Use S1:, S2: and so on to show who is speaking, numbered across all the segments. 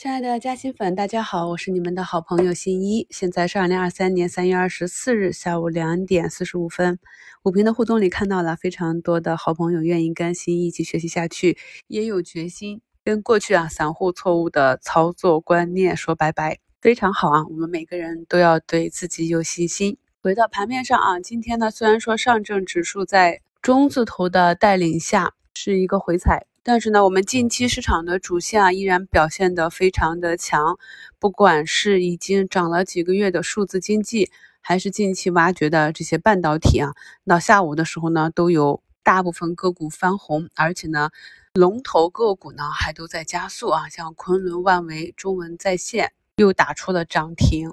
S1: 亲爱的嘉兴粉，大家好，我是你们的好朋友新一。现在是二零二三年三月二十四日下午两点四十五分。五平的互动里看到了非常多的好朋友愿意跟新一一起学习下去，也有决心跟过去啊散户错误的操作观念说拜拜，非常好啊！我们每个人都要对自己有信心。回到盘面上啊，今天呢虽然说上证指数在中字头的带领下是一个回踩。但是呢，我们近期市场的主线啊，依然表现得非常的强。不管是已经涨了几个月的数字经济，还是近期挖掘的这些半导体啊，到下午的时候呢，都有大部分个股翻红，而且呢，龙头个股呢还都在加速啊，像昆仑万维、中文在线又打出了涨停，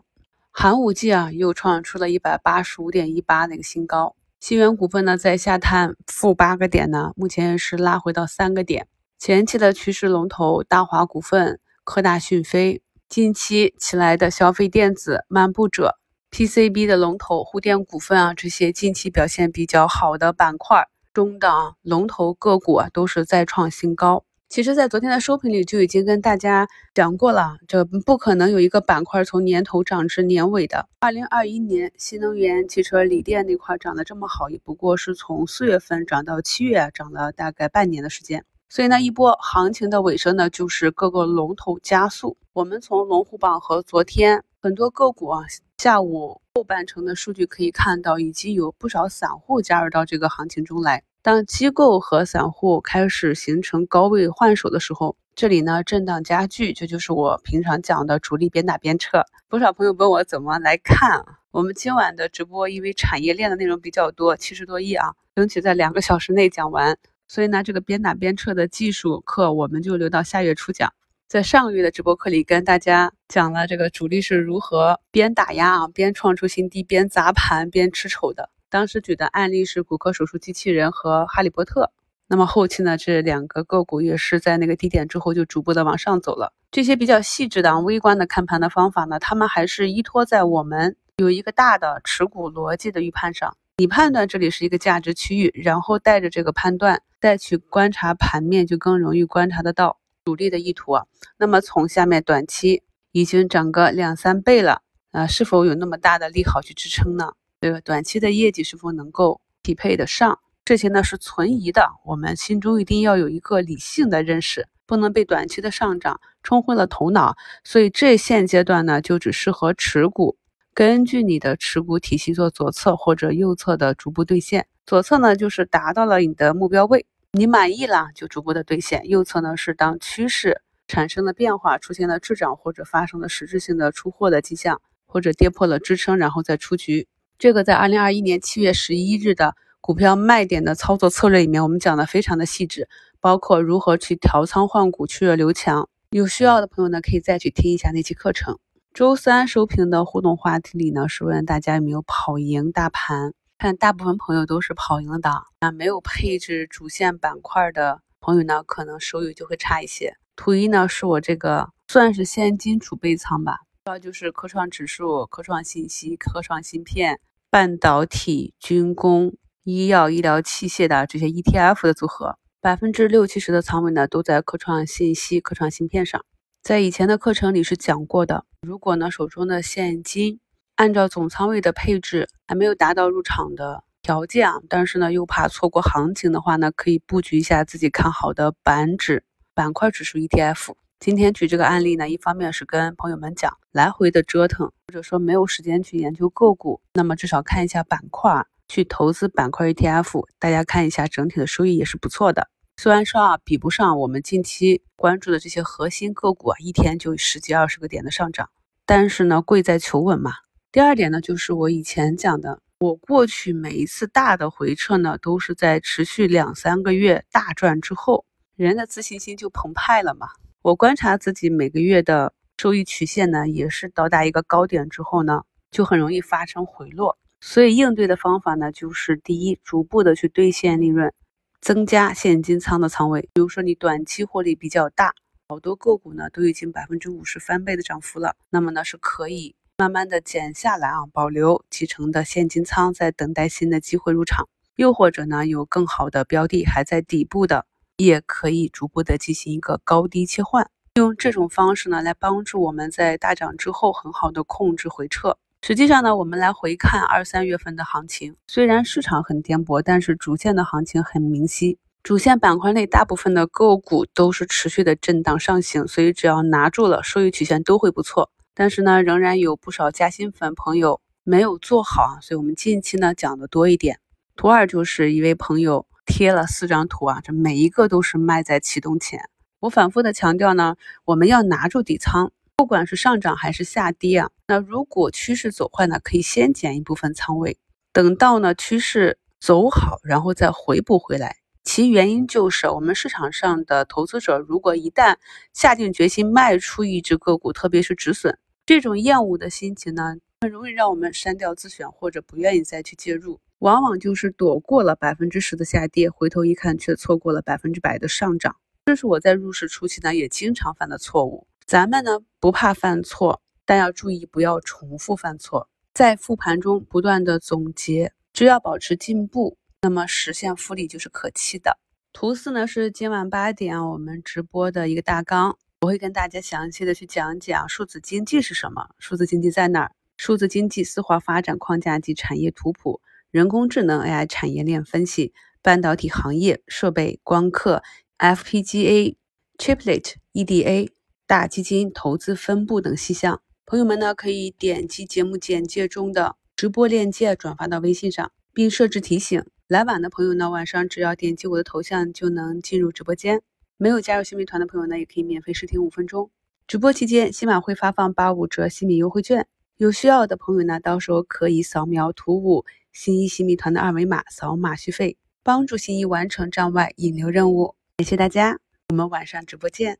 S1: 寒武纪啊又创出了一百八十五点一八的一个新高。新源股份呢，在下探负八个点呢，目前也是拉回到三个点。前期的趋势龙头大华股份、科大讯飞，近期起来的消费电子、漫步者、PCB 的龙头沪电股份啊，这些近期表现比较好的板块中的龙头个股啊，都是再创新高。其实，在昨天的收评里就已经跟大家讲过了，这不可能有一个板块从年头涨至年尾的。二零二一年新能源汽车锂电那块涨得这么好，也不过是从四月份涨到七月，涨了大概半年的时间。所以呢，一波行情的尾声呢，就是各个龙头加速。我们从龙虎榜和昨天很多个股啊，下午后半程的数据可以看到，已经有不少散户加入到这个行情中来。当机构和散户开始形成高位换手的时候，这里呢震荡加剧，这就是我平常讲的主力边打边撤。不少朋友问我怎么来看我们今晚的直播，因为产业链的内容比较多，七十多亿啊，争取在两个小时内讲完。所以呢，这个边打边撤的技术课我们就留到下月初讲。在上个月的直播课里，跟大家讲了这个主力是如何边打压啊，边创出新低，边砸盘，边吃丑的。当时举的案例是骨科手术机器人和哈利波特。那么后期呢，这两个个股也是在那个低点之后就逐步的往上走了。这些比较细致的、微观的看盘的方法呢，他们还是依托在我们有一个大的持股逻辑的预判上。你判断这里是一个价值区域，然后带着这个判断再去观察盘面，就更容易观察得到主力的意图啊。那么从下面短期已经涨个两三倍了啊，是否有那么大的利好去支撑呢？这个短期的业绩是否能够匹配得上？这些呢是存疑的，我们心中一定要有一个理性的认识，不能被短期的上涨冲昏了头脑。所以这现阶段呢，就只适合持股，根据你的持股体系做左侧或者右侧的逐步兑现。左侧呢就是达到了你的目标位，你满意了就逐步的兑现；右侧呢是当趋势产生了变化，出现了滞涨或者发生了实质性的出货的迹象，或者跌破了支撑，然后再出局。这个在二零二一年七月十一日的股票卖点的操作策略里面，我们讲的非常的细致，包括如何去调仓换股、去弱留强。有需要的朋友呢，可以再去听一下那期课程。周三收评的互动话题里呢，是问大家有没有跑赢大盘？看大部分朋友都是跑赢了的。那没有配置主线板块的朋友呢，可能收益就会差一些。图一呢，是我这个算是现金储备仓吧，主要就是科创指数、科创信息、科创芯片。半导体、军工、医药、医疗器械的这些 ETF 的组合，百分之六七十的仓位呢都在科创信息、科创芯片上。在以前的课程里是讲过的，如果呢手中的现金按照总仓位的配置还没有达到入场的条件啊，但是呢又怕错过行情的话呢，可以布局一下自己看好的板指板块指数 ETF。今天举这个案例呢，一方面是跟朋友们讲来回的折腾，或者说没有时间去研究个股，那么至少看一下板块，去投资板块 ETF，大家看一下整体的收益也是不错的。虽然说啊，比不上我们近期关注的这些核心个股啊，一天就十几二十个点的上涨，但是呢，贵在求稳嘛。第二点呢，就是我以前讲的，我过去每一次大的回撤呢，都是在持续两三个月大赚之后，人的自信心就澎湃了嘛。我观察自己每个月的收益曲线呢，也是到达一个高点之后呢，就很容易发生回落。所以应对的方法呢，就是第一，逐步的去兑现利润，增加现金仓的仓位。比如说你短期获利比较大，好多个股呢都已经百分之五十翻倍的涨幅了，那么呢是可以慢慢的减下来啊，保留几成的现金仓，在等待新的机会入场。又或者呢，有更好的标的还在底部的。也可以逐步的进行一个高低切换，用这种方式呢，来帮助我们在大涨之后很好的控制回撤。实际上呢，我们来回看二三月份的行情，虽然市场很颠簸，但是主线的行情很明晰。主线板块内大部分的个股都是持续的震荡上行，所以只要拿住了，收益曲线都会不错。但是呢，仍然有不少加薪粉朋友没有做好啊，所以我们近期呢讲的多一点。图二就是一位朋友贴了四张图啊，这每一个都是卖在启动前。我反复的强调呢，我们要拿住底仓，不管是上涨还是下跌啊。那如果趋势走坏呢，可以先减一部分仓位，等到呢趋势走好，然后再回补回来。其原因就是我们市场上的投资者，如果一旦下定决心卖出一只个股，特别是止损，这种厌恶的心情呢，很容易让我们删掉自选或者不愿意再去介入，往往就是躲过了百分之十的下跌，回头一看却错过了百分之百的上涨。这是我在入市初期呢也经常犯的错误。咱们呢不怕犯错，但要注意不要重复犯错。在复盘中不断的总结，只要保持进步，那么实现复利就是可期的。图四呢是今晚八点我们直播的一个大纲，我会跟大家详细的去讲讲数字经济是什么，数字经济在哪儿，数字经济丝滑发展框架及产业图谱，人工智能 AI 产业链分析，半导体行业设备光刻。FPGA、Chiplet、EDA、大基金投资分布等细项，朋友们呢可以点击节目简介中的直播链接转发到微信上，并设置提醒。来晚的朋友呢，晚上只要点击我的头像就能进入直播间。没有加入新米团的朋友呢，也可以免费试听五分钟。直播期间，新马会发放八五折新米优惠券，有需要的朋友呢，到时候可以扫描图五新一洗米团的二维码，扫码续费，帮助新一完成站外引流任务。感谢大家，我们晚上直播见。